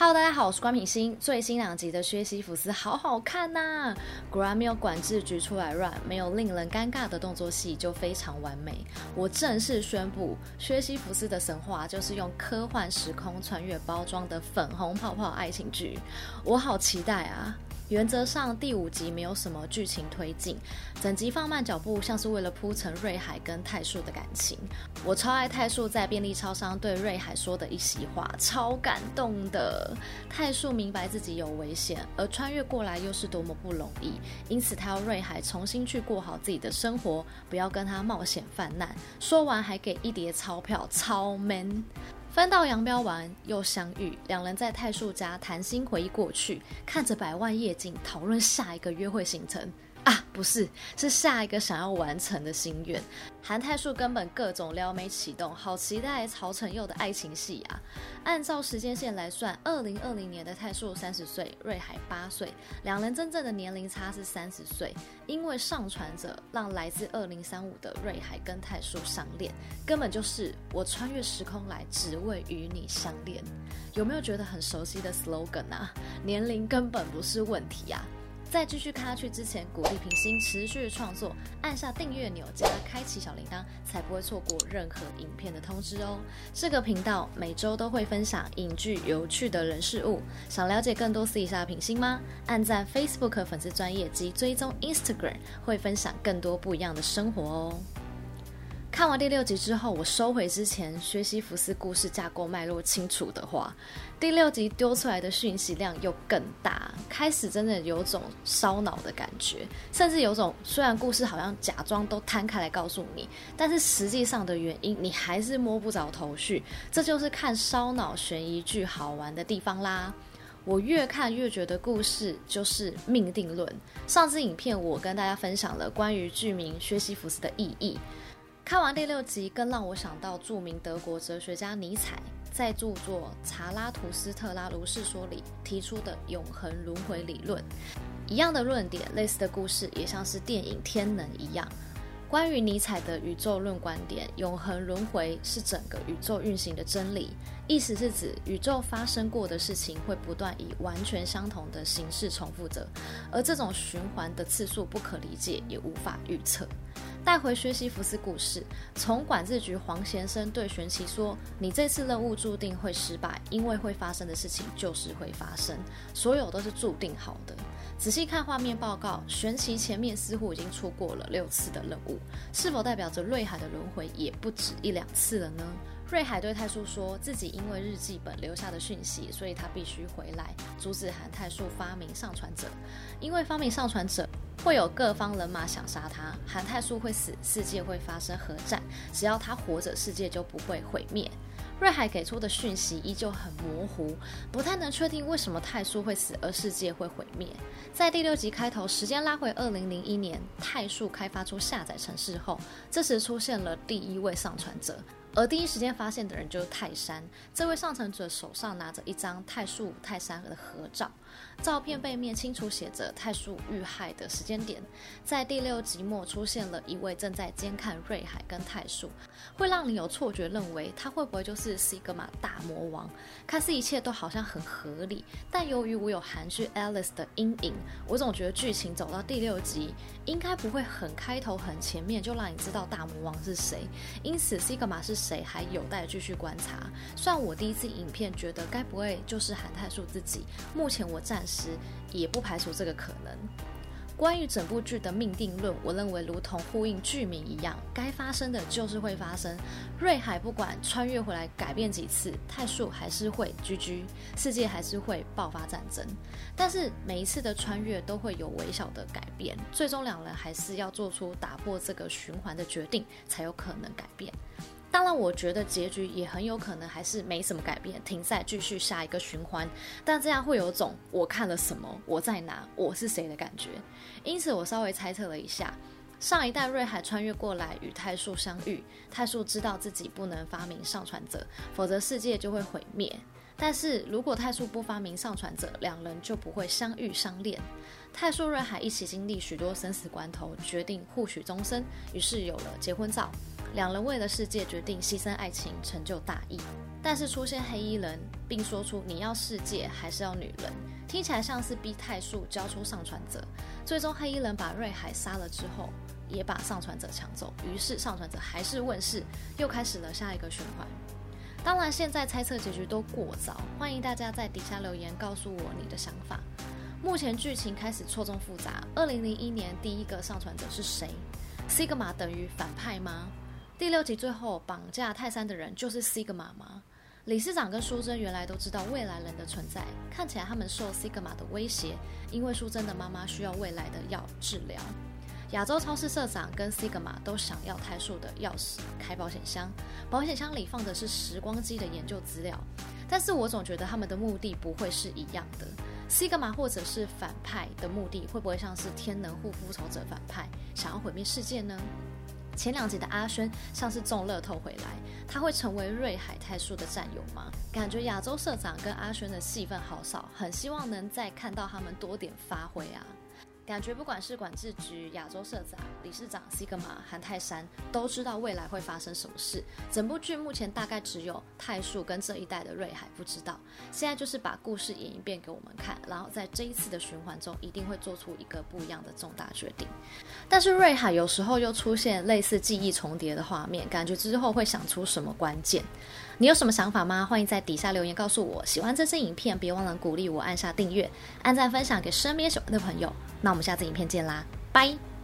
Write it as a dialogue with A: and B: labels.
A: Hello，大家好，我是关品欣。最新两集的薛西弗斯好好看呐、啊！果然没有管制局出来乱，没有令人尴尬的动作戏，就非常完美。我正式宣布，薛西弗斯的神话就是用科幻时空穿越包装的粉红泡泡爱情剧，我好期待啊！原则上，第五集没有什么剧情推进，整集放慢脚步，像是为了铺陈瑞海跟泰树的感情。我超爱泰树在便利超商对瑞海说的一席话，超感动的。泰树明白自己有危险，而穿越过来又是多么不容易，因此他要瑞海重新去过好自己的生活，不要跟他冒险犯难。说完还给一叠钞票，超 man。分道扬镳完又相遇，两人在泰树家谈心回忆过去，看着百万夜景讨论下一个约会行程。啊，不是，是下一个想要完成的心愿。韩泰树根本各种撩妹启动，好期待曹承佑的爱情戏啊！按照时间线来算，二零二零年的泰树三十岁，瑞海八岁，两人真正的年龄差是三十岁。因为上传者让来自二零三五的瑞海跟泰树相恋，根本就是我穿越时空来，只为与你相恋。有没有觉得很熟悉的 slogan 啊？年龄根本不是问题啊！在继续看下去之前，鼓励平心持续创作，按下订阅钮加开启小铃铛，才不会错过任何影片的通知哦。这个频道每周都会分享影剧有趣的人事物，想了解更多私底下的品心吗？按赞 Facebook 粉丝专页及追踪 Instagram，会分享更多不一样的生活哦。看完第六集之后，我收回之前薛西弗斯故事架构脉络清楚的话。第六集丢出来的讯息量又更大，开始真的有种烧脑的感觉，甚至有种虽然故事好像假装都摊开来告诉你，但是实际上的原因你还是摸不着头绪。这就是看烧脑悬疑剧好玩的地方啦。我越看越觉得故事就是命定论。上支影片我跟大家分享了关于剧名薛西弗斯的意义。看完第六集，更让我想到著名德国哲学家尼采在著作《查拉图斯特拉如是说》里提出的永恒轮回理论。一样的论点，类似的故事，也像是电影《天能》一样。关于尼采的宇宙论观点，永恒轮回是整个宇宙运行的真理，意思是指宇宙发生过的事情会不断以完全相同的形式重复着，而这种循环的次数不可理解，也无法预测。带回学习福斯故事，从管制局黄先生对玄奇说：“你这次任务注定会失败，因为会发生的事情就是会发生，所有都是注定好的。”仔细看画面报告，玄奇前面似乎已经出过了六次的任务，是否代表着瑞海的轮回也不止一两次了呢？瑞海对泰树说自己因为日记本留下的讯息，所以他必须回来阻止韩泰树发明上传者，因为发明上传者。会有各方人马想杀他，韩泰树会死，世界会发生核战。只要他活着，世界就不会毁灭。瑞海给出的讯息依旧很模糊，不太能确定为什么泰树会死，而世界会毁灭。在第六集开头，时间拉回二零零一年，泰树开发出下载程式后，这时出现了第一位上传者。而第一时间发现的人就是泰山。这位上层者手上拿着一张泰树泰山的合照，照片背面清楚写着泰树遇害的时间点。在第六集末出现了一位正在监看瑞海跟泰树，会让你有错觉认为他会不会就是西格玛大魔王？看似一切都好像很合理，但由于我有韩剧 Alice 的阴影，我总觉得剧情走到第六集应该不会很开头很前面就让你知道大魔王是谁，因此西格玛是。谁还有待继续观察。虽然我第一次影片觉得该不会就是韩泰树自己，目前我暂时也不排除这个可能。关于整部剧的命定论，我认为如同呼应剧名一样，该发生的就是会发生。瑞海不管穿越回来改变几次，太树还是会居居世界还是会爆发战争。但是每一次的穿越都会有微小的改变，最终两人还是要做出打破这个循环的决定，才有可能改变。当然，我觉得结局也很有可能还是没什么改变，停赛继续下一个循环。但这样会有种我看了什么，我在哪，我是谁的感觉。因此，我稍微猜测了一下：上一代瑞海穿越过来与泰树相遇，泰树知道自己不能发明上传者，否则世界就会毁灭。但是如果太树不发明上传者，两人就不会相遇相恋。太树瑞海一起经历许多生死关头，决定互许终身，于是有了结婚照。两人为了世界决定牺牲爱情，成就大义。但是出现黑衣人，并说出你要世界还是要女人，听起来像是逼太树交出上传者。最终黑衣人把瑞海杀了之后，也把上传者抢走，于是上传者还是问世，又开始了下一个循环。当然，现在猜测结局都过早，欢迎大家在底下留言告诉我你的想法。目前剧情开始错综复杂。二零零一年第一个上传者是谁？Sigma 等于反派吗？第六集最后绑架泰山的人就是 Sigma 吗？理事长跟淑珍原来都知道未来人的存在，看起来他们受 Sigma 的威胁，因为淑珍的妈妈需要未来的药治疗。亚洲超市社长跟 Sigma 都想要泰树的钥匙开保险箱，保险箱里放的是时光机的研究资料，但是我总觉得他们的目的不会是一样的。西格玛或者是反派的目的会不会像是天能护复仇者反派，想要毁灭世界呢？前两集的阿轩像是中乐透回来，他会成为瑞海泰树的战友吗？感觉亚洲社长跟阿轩的戏份好少，很希望能再看到他们多点发挥啊。感觉不管是管制局、亚洲社长、理事长西格玛、韩泰山，都知道未来会发生什么事。整部剧目前大概只有泰树跟这一代的瑞海不知道。现在就是把故事演一遍给我们看，然后在这一次的循环中，一定会做出一个不一样的重大决定。但是瑞海有时候又出现类似记忆重叠的画面，感觉之后会想出什么关键？你有什么想法吗？欢迎在底下留言告诉我。喜欢这支影片，别忘了鼓励我按下订阅、按赞、分享给身边喜欢的朋友。那我们下次影片见啦，拜。